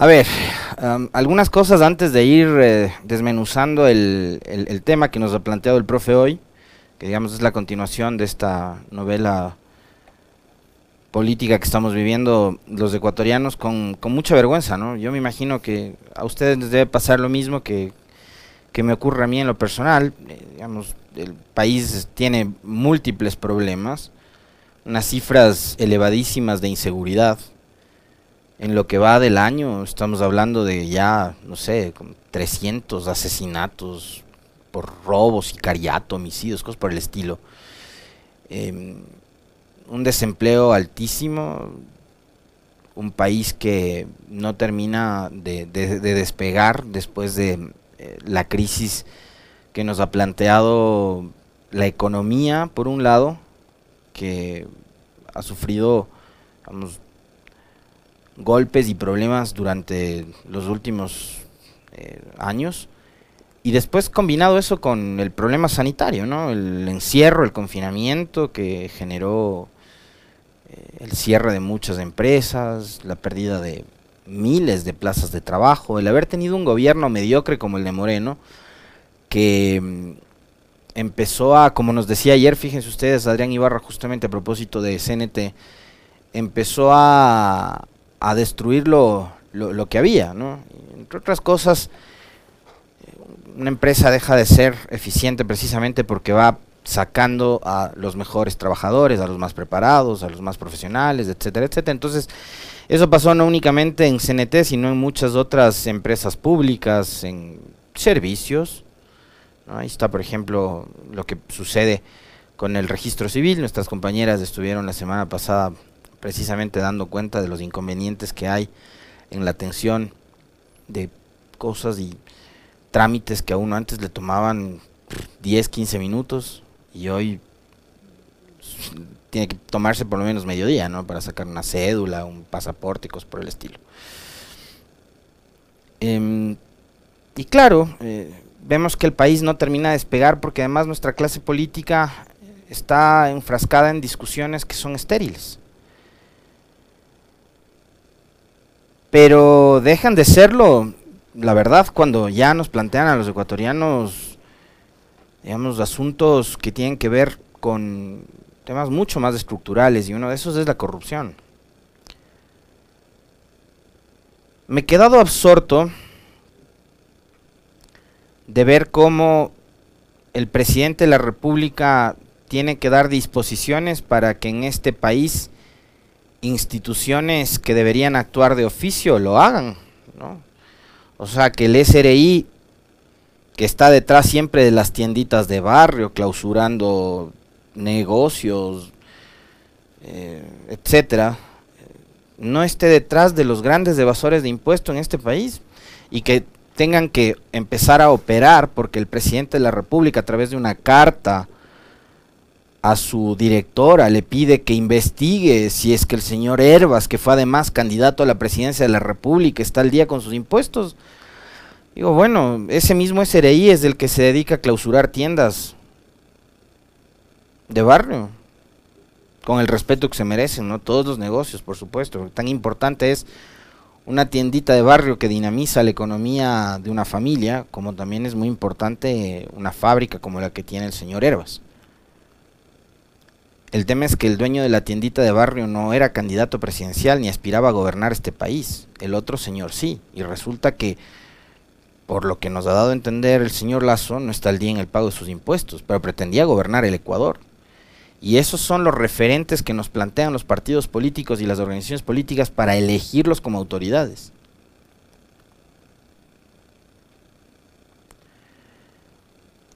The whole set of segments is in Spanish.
A ver, algunas cosas antes de ir eh, desmenuzando el, el, tema que nos ha planteado el profe hoy, que digamos es la continuación de esta novela política que estamos viviendo los ecuatorianos con, con mucha vergüenza, ¿no? Yo me imagino que a ustedes les debe pasar lo mismo que, que me ocurre a mí en lo personal. Eh, digamos, el país tiene múltiples problemas, unas cifras elevadísimas de inseguridad en lo que va del año estamos hablando de ya, no sé, 300 asesinatos por robos, sicariato, homicidios, cosas por el estilo. Em, un desempleo altísimo, un país que no termina de, despegar después de eh, la crisis que nos ha planteado la economía, por un lado, que ha sufrido, vamos, golpes y problemas durante los últimos eh, años. Y después combinado eso con el problema sanitario, ¿no? El encierro, el confinamiento que generó eh, el cierre de muchas empresas, la pérdida de miles de plazas de trabajo, el haber tenido un gobierno mediocre como el de Moreno, que mm, empezó a, como nos decía ayer, fíjense ustedes, Adrián Ibarra, justamente a propósito de CNT, empezó a, a destruir lo, lo, que había, ¿no? Entre otras cosas, una empresa deja de ser eficiente precisamente porque va sacando a los mejores trabajadores, a los más preparados, a los más profesionales, etcétera, etcétera. Entonces, eso pasó no únicamente en CNT, sino en muchas otras empresas públicas, en servicios. Ahí está, por ejemplo, lo que sucede con el registro civil. Nuestras compañeras estuvieron la semana pasada precisamente dando cuenta de los inconvenientes que hay en la atención de cosas y trámites que a uno antes le tomaban 10, 15 minutos y hoy tiene que tomarse por lo menos mediodía, ¿no? Para sacar una cédula, un pasaporte y cosas por el estilo. Em, y claro, eh, vemos que el país no termina de despegar porque además nuestra clase política está enfrascada en discusiones que son estériles. Pero dejan de serlo, la verdad, cuando ya nos plantean a los ecuatorianos, digamos, asuntos que tienen que ver con temas mucho más estructurales y uno de esos es la corrupción. Me he quedado absorto de ver cómo el presidente de la República tiene que dar disposiciones para que en este país instituciones que deberían actuar de oficio lo hagan, ¿no? O sea, que el SRI, que está detrás siempre de las tienditas de barrio, clausurando negocios, eh, etcétera, no esté detrás de los grandes evasores de impuestos en este país y que tengan que empezar a operar porque el presidente de la República a través de una carta a su directora, le pide que investigue si es que el señor Herbas, que fue además candidato a la presidencia de la República, está al día con sus impuestos. Digo, bueno, ese mismo SRI es el que se dedica a clausurar tiendas de barrio, con el respeto que se merecen, ¿no? Todos los negocios, por supuesto. Tan importante es una tiendita de barrio que dinamiza la economía de una familia, como también es muy importante una fábrica como la que tiene el señor Herbas. El tema es que el dueño de la tiendita de barrio no era candidato presidencial ni aspiraba a gobernar este país. El otro señor sí. Y resulta que, por lo que nos ha dado a entender el señor Lazo, no está al día en el pago de sus impuestos, pero pretendía gobernar el Ecuador. Y esos son los referentes que nos plantean los partidos políticos y las organizaciones políticas para elegirlos como autoridades.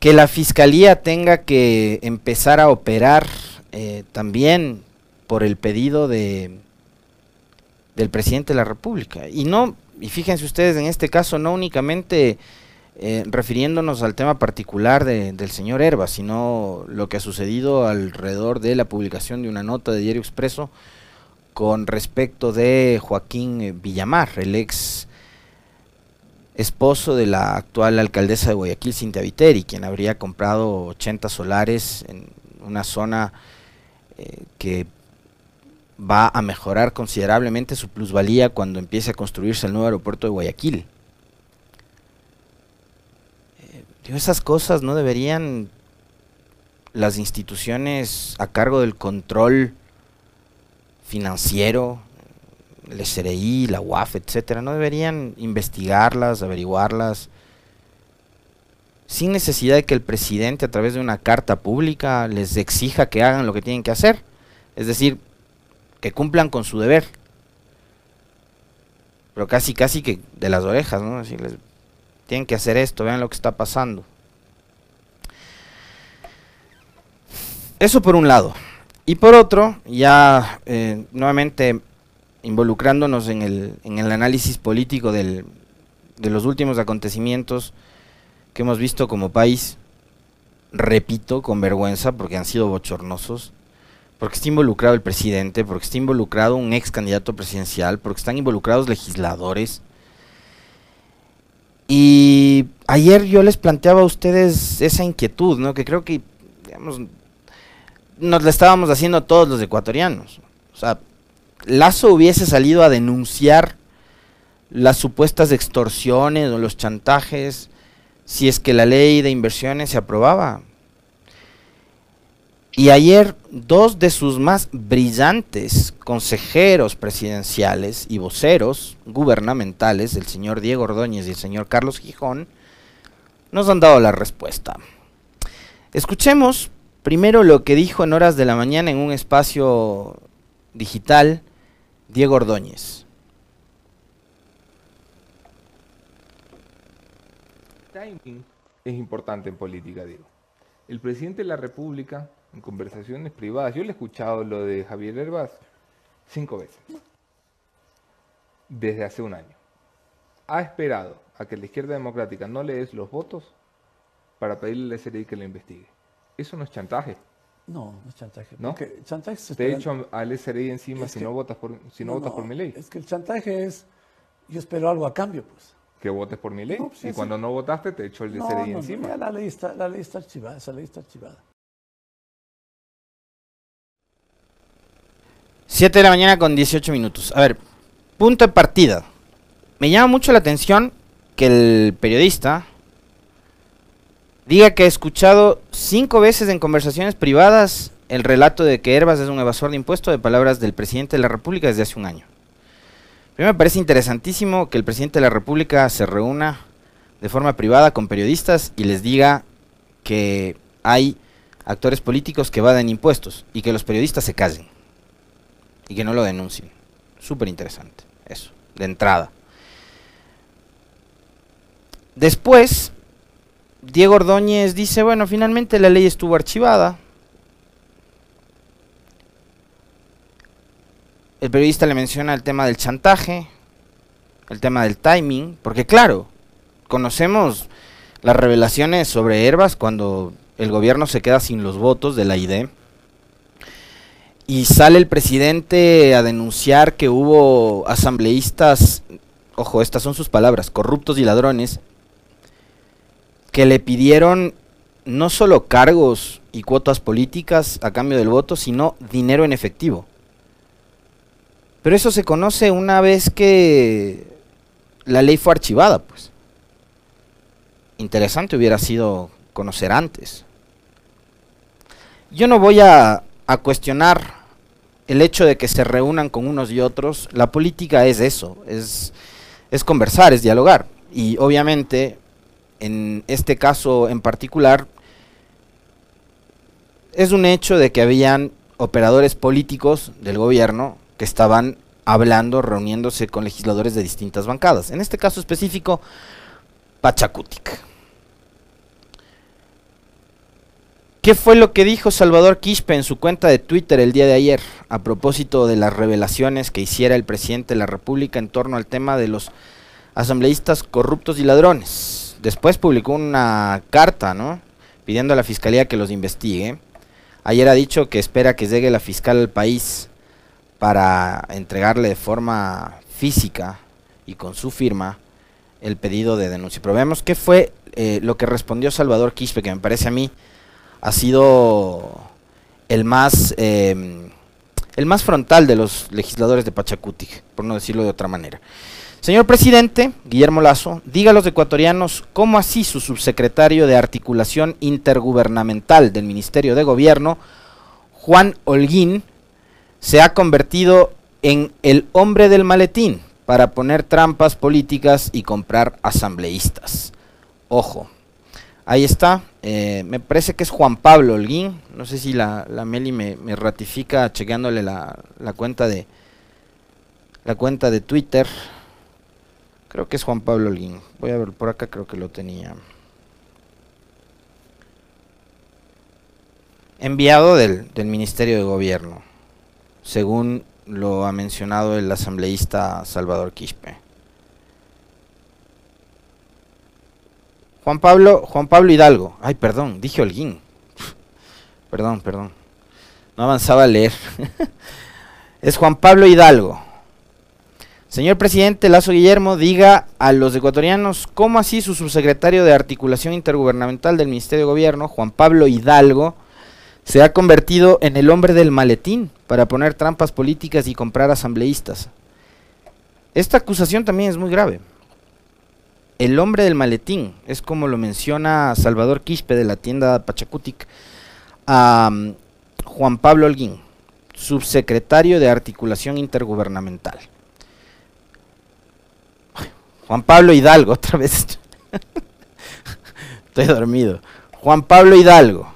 Que la fiscalía tenga que empezar a operar eh, también por el pedido de del presidente de la República. Y no, y fíjense ustedes en este caso, no únicamente eh, refiriéndonos al tema particular del señor Herba, sino lo que ha sucedido alrededor de la publicación de una nota de Diario Expreso con respecto de Joaquín Villamar, el ex esposo de la actual alcaldesa de Guayaquil, Cintia Viteri, quien habría comprado 80 solares en una zona que va a mejorar considerablemente su plusvalía cuando empiece a construirse el nuevo aeropuerto de Guayaquil. Eh, esas cosas no deberían las instituciones a cargo del control financiero, el SRI, la UAF, etcétera, no deberían investigarlas, averiguarlas, sin necesidad de que el presidente a través de una carta pública les exija que hagan lo que tienen que hacer. Es decir, que cumplan con su deber. Pero casi, casi que de las orejas, ¿no? Decirles, tienen que hacer esto, vean lo que está pasando. Eso por un lado. Y por otro, ya eh, nuevamente involucrándonos en el, en el análisis político del, de los últimos acontecimientos que hemos visto como país, repito, con vergüenza, porque han sido bochornosos, porque está involucrado el presidente, porque está involucrado un ex candidato presidencial, porque están involucrados legisladores. Y ayer yo les planteaba a ustedes esa inquietud, ¿no? Que creo que, digamos, nos la estábamos haciendo todos los ecuatorianos. O sea, Lazo hubiese salido a denunciar las supuestas extorsiones o los chantajes si es que la ley de inversiones se aprobaba. Y ayer dos de sus más brillantes consejeros presidenciales y voceros gubernamentales, el señor Diego Ordóñez y el señor Carlos Gijón, nos han dado la respuesta. Escuchemos primero lo que dijo en horas de la mañana en un espacio digital Diego Ordóñez. Timing es importante en política, Diego. El presidente de la República, en conversaciones privadas, yo le he escuchado lo de Javier Herbaz cinco veces, desde hace un año. Ha esperado a que la izquierda democrática no le des los votos para pedirle al SRI que lo investigue. Eso no es chantaje. No, no es chantaje. ¿No? chantaje se Te hecho al SRI encima si no votas por si no, votas por mi ley. Es que el chantaje es yo espero algo a cambio, pues. Que votes por mi ley. Pues, y cuando no votaste te echo el SRI encima. la ley está la ley está archivada, esa ley está archivada. 7 de la mañana con 18 minutos. A ver, punto de partida. Me llama mucho la atención que el periodista diga que ha escuchado cinco veces en conversaciones privadas el relato de que Herbas es un evasor de impuestos de palabras del presidente de la República desde hace un año. Primero me parece interesantísimo que el presidente de la República se reúna de forma privada con periodistas y les diga que hay actores políticos que evaden impuestos y que los periodistas se callen y que no lo denuncien. Súper interesante, eso, de entrada. Después, Diego Ordóñez dice, bueno, finalmente la ley estuvo archivada. El periodista le menciona el tema del chantaje, el tema del timing, porque claro, conocemos las revelaciones sobre Herbas cuando el gobierno se queda sin los votos de la ID. Y sale el presidente a denunciar que hubo asambleístas, ojo, estas son sus palabras, corruptos y ladrones, que le pidieron no solo cargos y cuotas políticas a cambio del voto, sino dinero en efectivo. Pero eso se conoce una vez que la ley fue archivada, pues. Interesante hubiera sido conocer antes. Yo no voy a, cuestionar el hecho de que se reúnan con unos y otros. La política es eso, es, es conversar, es dialogar. Y obviamente en este caso en particular, es un hecho de que habían operadores políticos del gobierno que estaban hablando, reuniéndose con legisladores de distintas bancadas. En este caso específico, Pachacutic. ¿Qué fue lo que dijo Salvador Quispe en su cuenta de Twitter el día de ayer a propósito de las revelaciones que hiciera el presidente de la República en torno al tema de los asambleístas corruptos y ladrones? Después publicó una carta, ¿no? Pidiendo a la fiscalía que los investigue. Ayer ha dicho que espera que llegue la fiscal al país para entregarle de forma física y con su firma el pedido de denuncia. Pero veamos qué fue eh, lo que respondió Salvador Quispe, que me parece a mí ha sido el más em, el más frontal de los legisladores de Pachacuti, por no decirlo de otra manera. Señor presidente, Guillermo Lazo, diga a los ecuatorianos cómo así su subsecretario de Articulación Intergubernamental del Ministerio de Gobierno, Juan Holguín, se ha convertido en el hombre del maletín para poner trampas políticas y comprar asambleístas. Ojo, ahí está, eh, me parece que es Juan Pablo Holguín, no sé si la, Meli me, me, ratifica chequeándole la, la, cuenta de la cuenta de Twitter. Creo que es Juan Pablo Holguín. Voy a ver por acá, creo que lo tenía. Enviado del Ministerio de Gobierno, según lo ha mencionado el asambleísta Salvador Quispe. Juan Pablo, Juan Pablo Hidalgo. Ay, perdón, dije Holguín. perdón, perdón. No avanzaba a leer. es Juan Pablo Hidalgo. Señor presidente Lazo Guillermo, diga a los ecuatorianos cómo así su subsecretario de Articulación Intergubernamental del Ministerio de Gobierno, Juan Pablo Hidalgo, se ha convertido en el hombre del maletín para poner trampas políticas y comprar asambleístas. Esta acusación también es muy grave. El hombre del maletín, es como lo menciona Salvador Quispe de la tienda Pachacutic a um, Juan Pablo Holguín, subsecretario de Articulación Intergubernamental. Juan Pablo Hidalgo, otra vez. Estoy dormido. Juan Pablo Hidalgo,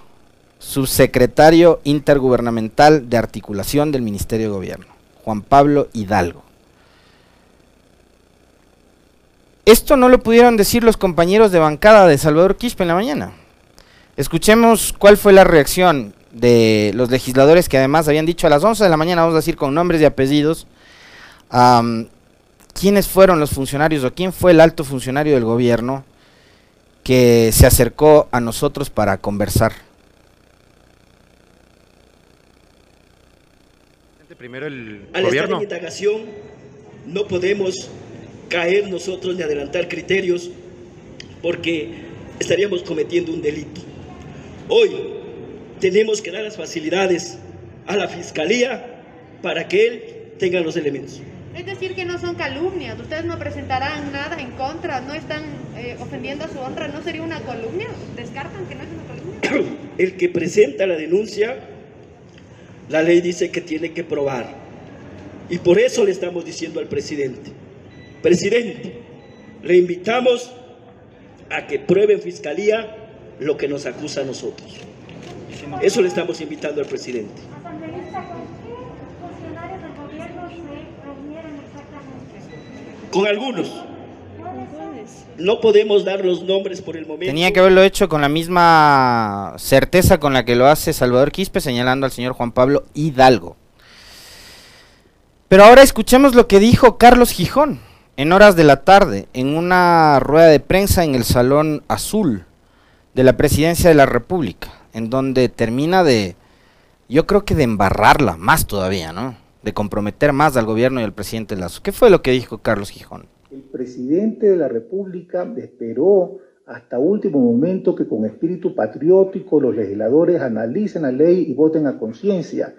subsecretario intergubernamental de articulación del Ministerio de Gobierno, Juan Pablo Hidalgo. Esto no lo pudieron decir los compañeros de bancada de Salvador Quispe en la mañana. Escuchemos cuál fue la reacción de los legisladores que además habían dicho a las 11 de la mañana, vamos a decir con nombres y apellidos, quiénes fueron los funcionarios o quién fue el alto funcionario del gobierno que se acercó a nosotros para conversar. Primero el Al gobierno. estar en indagación, no podemos caer nosotros ni adelantar criterios porque estaríamos cometiendo un delito. Hoy tenemos que dar las facilidades a la fiscalía para que él tenga los elementos. Es decir, que no son calumnias, ustedes no presentarán nada en contra, no están eh, ofendiendo a su honra, ¿no sería una calumnia? ¿Descartan que no es una calumnia? El que presenta la denuncia la ley dice que tiene que probar. Y por eso le estamos diciendo al presidente, presidente, le invitamos a que pruebe en fiscalía lo que nos acusa a nosotros. Eso le estamos invitando al presidente. Con algunos. No podemos dar los nombres por el momento. Tenía que haberlo hecho con la misma certeza con la que lo hace Salvador Quispe, señalando al señor Juan Pablo Hidalgo. Pero ahora escuchemos lo que dijo Carlos Gijón en horas de la tarde, en una rueda de prensa en el Salón Azul de la Presidencia de la República, en donde termina de, yo creo que de embarrarla más todavía, ¿no? De comprometer más al gobierno y al presidente Lazo. ¿Qué fue lo que dijo Carlos Gijón? El presidente de la República esperó hasta último momento que con espíritu patriótico los legisladores analicen la ley y voten a conciencia.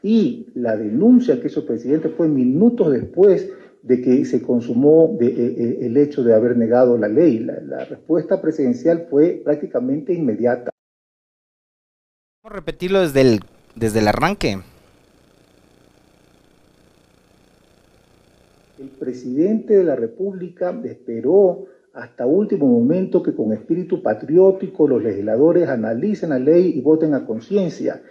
Y la denuncia que hizo el presidente fue minutos después de que se consumó de, eh, el hecho de haber negado la ley. La, respuesta presidencial fue prácticamente inmediata. Repetirlo desde el, desde el arranque. El presidente de la República esperó hasta último momento que con espíritu patriótico los legisladores analicen la ley y voten a conciencia.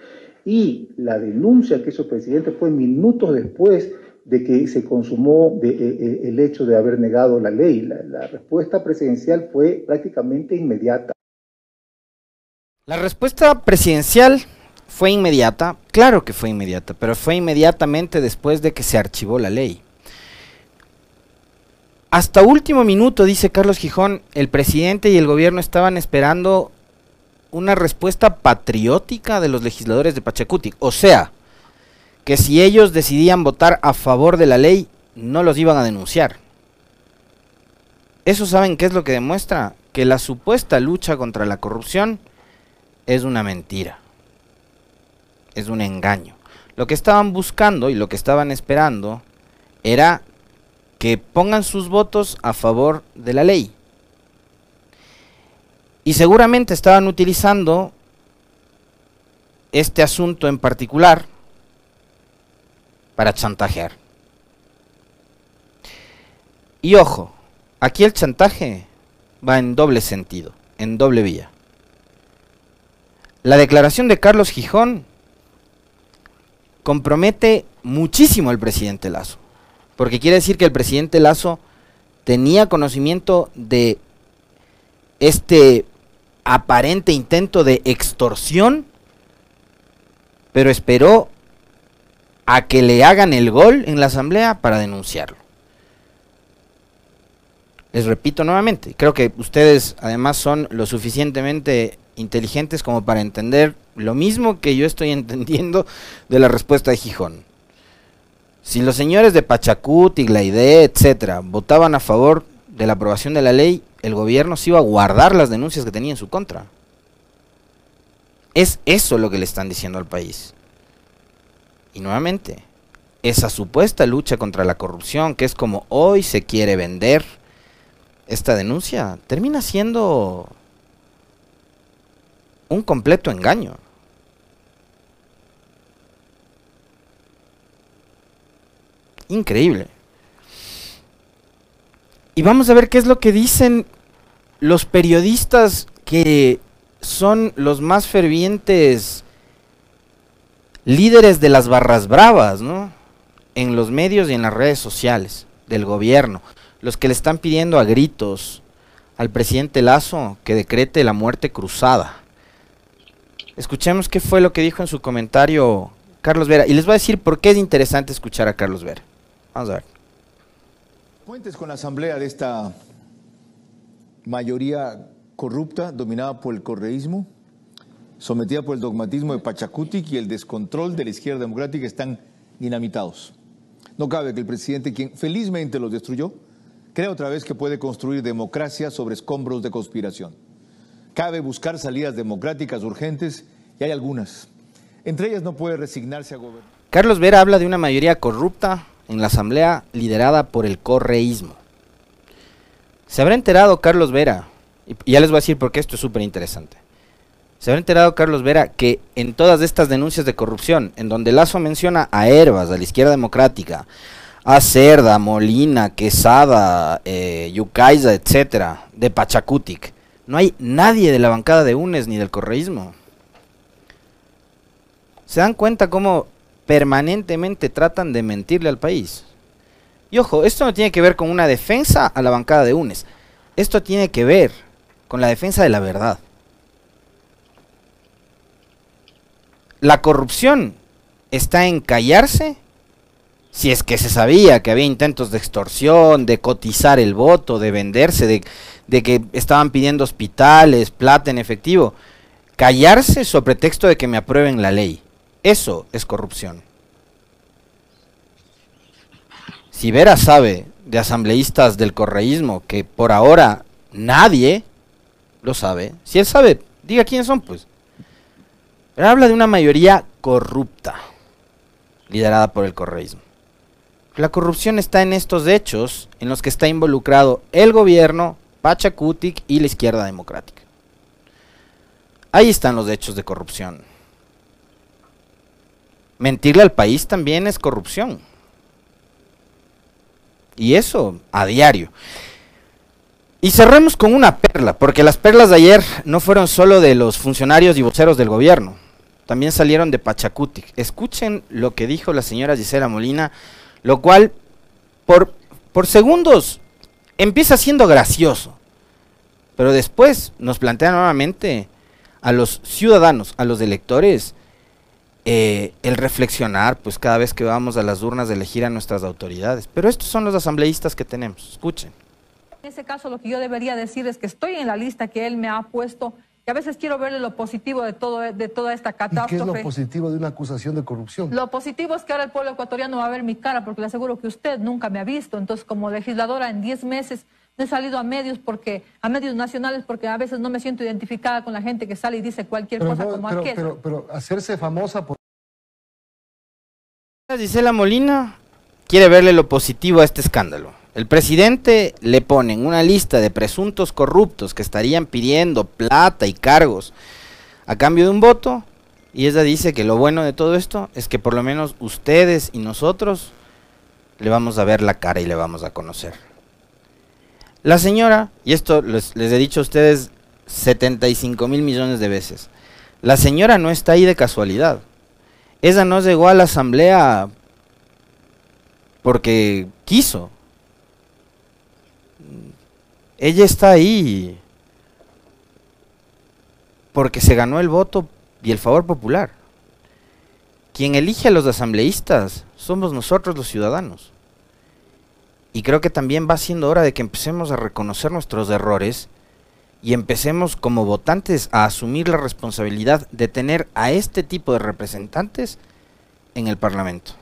Y la denuncia que hizo el presidente fue minutos después de que se consumó de, eh, el hecho de haber negado la ley. La respuesta presidencial fue prácticamente inmediata. La respuesta presidencial fue inmediata, claro que fue inmediata, pero fue inmediatamente después de que se archivó la ley. Hasta último minuto, dice Carlos Gijón, el presidente y el gobierno estaban esperando una respuesta patriótica de los legisladores de Pachacuti. O sea, que si ellos decidían votar a favor de la ley, no los iban a denunciar. Eso saben qué es lo que demuestra? Que la supuesta lucha contra la corrupción es una mentira. Es un engaño. Lo que estaban buscando y lo que estaban esperando era que pongan sus votos a favor de la ley. Y seguramente estaban utilizando este asunto en particular para chantajear. Y ojo, aquí el chantaje va en doble sentido, en doble vía. La declaración de Carlos Gijón compromete muchísimo al presidente Lazo, porque quiere decir que el presidente Lazo tenía conocimiento de este aparente intento de extorsión, pero esperó a que le hagan el gol en la asamblea para denunciarlo. Les repito nuevamente, creo que ustedes además son lo suficientemente inteligentes como para entender lo mismo que yo estoy entendiendo de la respuesta de Gijón. Si los señores de Pachacuti, Glaide, etcétera, votaban a favor de la aprobación de la ley, el gobierno se iba a guardar las denuncias que tenía en su contra. Es eso lo que le están diciendo al país. Y nuevamente, esa supuesta lucha contra la corrupción, que es como hoy se quiere vender esta denuncia, termina siendo un completo engaño. Increíble. Y vamos a ver qué es lo que dicen los periodistas que son los más fervientes líderes de las barras bravas, ¿no? En los medios y en las redes sociales del gobierno, los que le están pidiendo a gritos al presidente Lazo que decrete la muerte cruzada. Escuchemos qué fue lo que dijo en su comentario Carlos Vera. Y les voy a decir por qué es interesante escuchar a Carlos Vera. Vamos a ver. Cuentes con la asamblea de esta mayoría corrupta, dominada por el correísmo, sometida por el dogmatismo de Pachacutic y el descontrol de la izquierda democrática están dinamitados. No cabe que el presidente, quien felizmente los destruyó, crea otra vez que puede construir democracia sobre escombros de conspiración. Cabe buscar salidas democráticas urgentes y hay algunas. Entre ellas no puede resignarse a gobernar. Carlos Vera habla de una mayoría corrupta en la asamblea liderada por el correísmo. Se habrá enterado Carlos Vera, y ya les voy a decir por qué esto es súper interesante. Se habrá enterado Carlos Vera que en todas estas denuncias de corrupción, en donde Lazo menciona a Herbas, a la izquierda democrática, a Cerda, Molina, Quesada, eh, Yucaiza, etcétera, de Pachacutic, no hay nadie de la bancada de UNES ni del correísmo. ¿Se dan cuenta cómo permanentemente tratan de mentirle al país? Y ojo, esto no tiene que ver con una defensa a la bancada de UNES. Esto tiene que ver con la defensa de la verdad. La corrupción está en callarse si es que se sabía que había intentos de extorsión, de cotizar el voto, de venderse, de, que estaban pidiendo hospitales, plata en efectivo. Callarse sobre pretexto de que me aprueben la ley. Eso es corrupción. Si Vera sabe de asambleístas del correísmo que por ahora nadie lo sabe, si él sabe, diga quiénes son, pues. Pero habla de una mayoría corrupta, liderada por el correísmo. La corrupción está en estos hechos en los que está involucrado el gobierno, Pachacutic y la izquierda democrática. Ahí están los hechos de corrupción. Mentirle al país también es corrupción. Y eso a diario. Y cerremos con una perla, porque las perlas de ayer no fueron solo de los funcionarios y voceros del gobierno, también salieron de Pachacutic. Escuchen lo que dijo la señora Gisela Molina, lo cual por, por segundos empieza siendo gracioso, pero después nos plantea nuevamente a los ciudadanos, a los electores, eh, el reflexionar, pues cada vez que vamos a las urnas de elegir a nuestras autoridades. Pero estos son los asambleístas que tenemos, escuchen. En ese caso lo que yo debería decir es que estoy en la lista que él me ha puesto y a veces quiero verle lo positivo de, todo, de toda esta catástrofe. ¿Y qué es lo positivo de una acusación de corrupción? Lo positivo es que ahora el pueblo ecuatoriano va a ver mi cara porque le aseguro que usted nunca me ha visto. Entonces como legisladora en 10 meses no he salido a medios porque a medios nacionales porque a veces no me siento identificada con la gente que sale y dice cualquier cosa como pero, aquel. Pero, pero hacerse famosa por Gisela Molina quiere verle lo positivo a este escándalo. El presidente le pone en una lista de presuntos corruptos que estarían pidiendo plata y cargos a cambio de un voto y ella dice que lo bueno de todo esto es que por lo menos ustedes y nosotros le vamos a ver la cara y le vamos a conocer. La señora, y esto les, he dicho a ustedes 75 mil millones de veces, la señora no está ahí de casualidad. Ella no llegó a la asamblea porque quiso. Ella está ahí porque se ganó el voto y el favor popular. Quien elige a los asambleístas somos nosotros los ciudadanos. Y creo que también va siendo hora de que empecemos a reconocer nuestros errores y empecemos como votantes a asumir la responsabilidad de tener a este tipo de representantes en el Parlamento.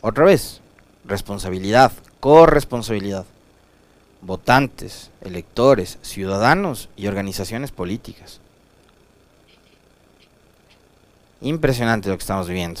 Otra vez, responsabilidad, corresponsabilidad. Votantes, electores, ciudadanos y organizaciones políticas. Impresionante lo que estamos viviendo.